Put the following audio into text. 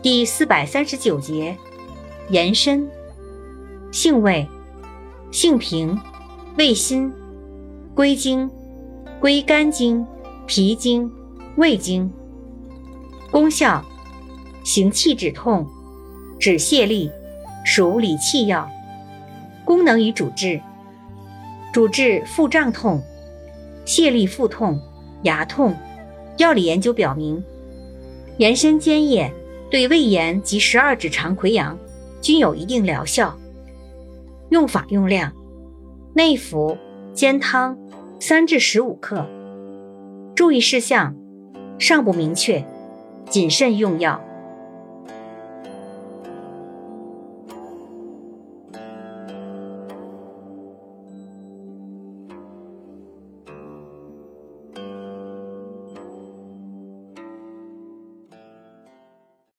第四百三十九节，延伸。性味，性平，味辛，归经，归肝经、脾经、胃经。功效，行气止痛，止泻痢，属理气药。功能与主治，主治腹胀痛、泻痢腹痛、牙痛。药理研究表明，延伸尖叶对胃炎及十二指肠溃疡均有一定疗效。用法用量：内服，煎汤，三至十五克。注意事项：尚不明确，谨慎用药。